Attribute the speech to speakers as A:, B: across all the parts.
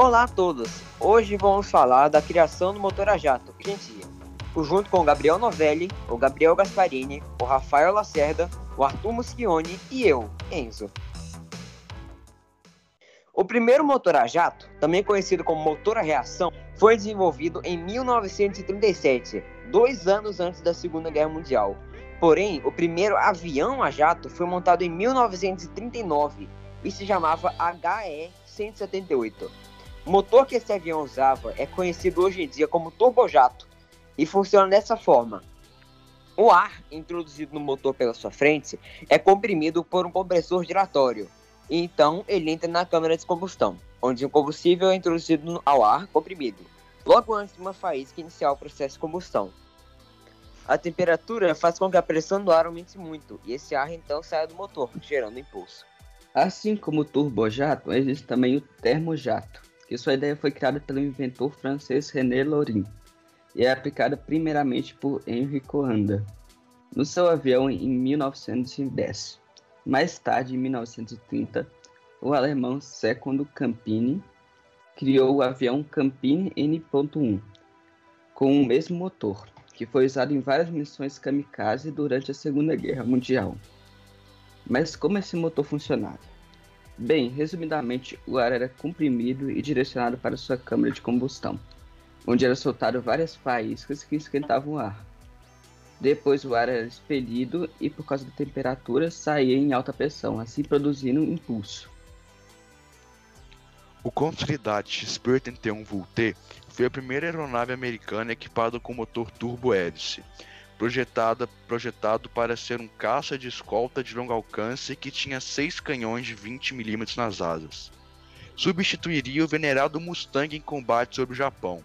A: Olá a todos! Hoje vamos falar da criação do motor a jato, Gentia. Junto com o Gabriel Novelli, o Gabriel Gasparini, o Rafael Lacerda, o Arthur Muschione e eu, Enzo. O primeiro motor a jato, também conhecido como motor a reação, foi desenvolvido em 1937, dois anos antes da Segunda Guerra Mundial. Porém, o primeiro avião a jato foi montado em 1939 e se chamava HE-178. O motor que esse avião usava é conhecido hoje em dia como turbojato e funciona dessa forma. O ar introduzido no motor pela sua frente é comprimido por um compressor giratório e então ele entra na câmara de combustão, onde o combustível é introduzido ao ar comprimido, logo antes de uma faísca iniciar o processo de combustão. A temperatura faz com que a pressão do ar aumente muito, e esse ar então saia do motor, gerando impulso.
B: Assim como o turbojato, existe também o termojato, que sua ideia foi criada pelo inventor francês René Lorin e é aplicada primeiramente por Henri Coanda no seu avião em 1910. Mais tarde, em 1930, o alemão Secondo Campini criou o avião Campini N.1 com o mesmo motor, que foi usado em várias missões kamikaze durante a Segunda Guerra Mundial. Mas como esse motor funcionava? Bem, resumidamente, o ar era comprimido e direcionado para sua câmara de combustão, onde era soltado várias faíscas que esquentavam o ar. Depois o ar era expelido e, por causa da temperatura, saía em alta pressão, assim produzindo um impulso.
C: O Consolidated X-31 VT foi a primeira aeronave americana equipada com motor turbo-hélice, projetada, projetado para ser um caça de escolta de longo alcance que tinha seis canhões de 20 mm nas asas. Substituiria o venerado Mustang em combate sobre o Japão.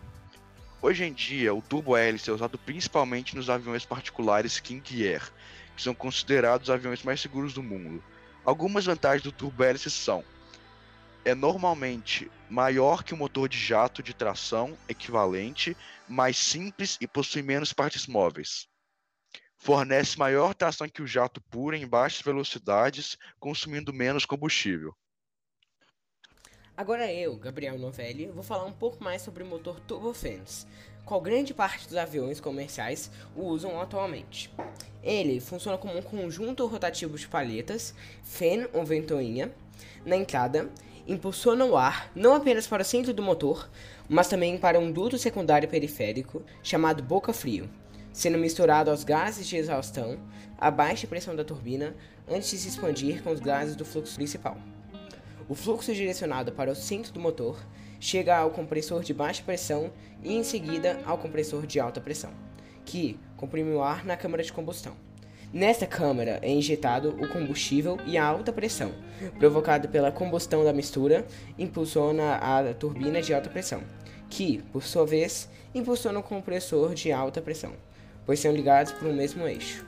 C: Hoje em dia, o turbo-hélice é usado principalmente nos aviões particulares King Air, que são considerados os aviões mais seguros do mundo. Algumas vantagens do turbo-hélice são: é normalmente maior que o motor de jato de tração equivalente, mais simples e possui menos partes móveis. Fornece maior tração que o jato puro em baixas velocidades, consumindo menos combustível.
D: Agora eu, Gabriel Novelli, vou falar um pouco mais sobre o motor turbofans, qual grande parte dos aviões comerciais o usam atualmente. Ele funciona como um conjunto rotativo de palhetas, fan ou ventoinha, na entrada, impulsiona o ar não apenas para o centro do motor, mas também para um duto secundário periférico chamado boca-frio, sendo misturado aos gases de exaustão a baixa pressão da turbina antes de se expandir com os gases do fluxo principal. O fluxo direcionado para o centro do motor chega ao compressor de baixa pressão e em seguida ao compressor de alta pressão, que comprime o ar na câmara de combustão. Nesta câmara é injetado o combustível e a alta pressão, provocado pela combustão da mistura, impulsiona a turbina de alta pressão, que, por sua vez, impulsiona o compressor de alta pressão, pois são ligados por um mesmo eixo.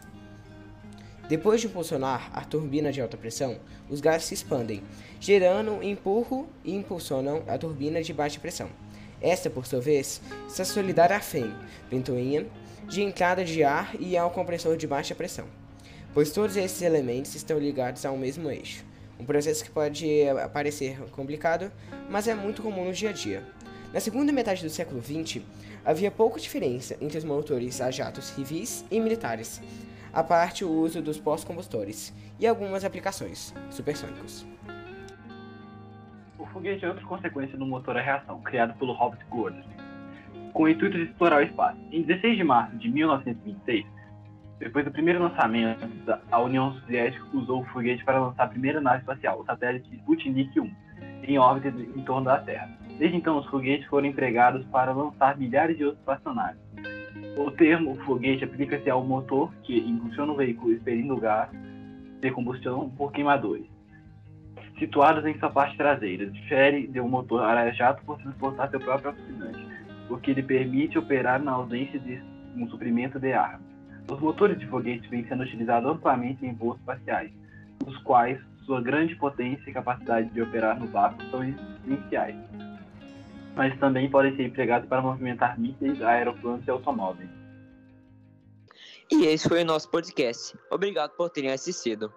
D: Depois de impulsionar a turbina de alta pressão, os gases se expandem, gerando empurro e impulsionam a turbina de baixa pressão. Esta, por sua vez, está solidária à FEM, ventoinha, de entrada de ar e ao compressor de baixa pressão, pois todos esses elementos estão ligados ao mesmo eixo. Um processo que pode parecer complicado, mas é muito comum no dia a dia. Na segunda metade do século XX, havia pouca diferença entre os motores a jatos civis e militares, a parte o uso dos pós-combustores e algumas aplicações supersônicos.
E: O foguete é outra consequência do motor a reação, criado pelo Robert Gordon, com o intuito de explorar o espaço. Em 16 de março de 1926, depois do primeiro lançamento, a União Soviética usou o foguete para lançar a primeira nave espacial, o satélite Sputnik 1, em órbita em torno da Terra. Desde então, os foguetes foram empregados para lançar milhares de outros espaçonaves. O termo foguete aplica-se ao motor que impulsiona o veículo expelindo gás de combustão por queimadores, situados em sua parte traseira. Difere de um motor aerojato por transportar seu próprio oxidante, o que lhe permite operar na ausência de um suprimento de ar. Os motores de foguete vêm sendo utilizados amplamente em voos espaciais, os quais sua grande potência e capacidade de operar no vácuo são essenciais mas também podem ser empregados para movimentar mísseis, aeroplanos e automóveis.
A: E esse foi o nosso podcast. Obrigado por terem assistido.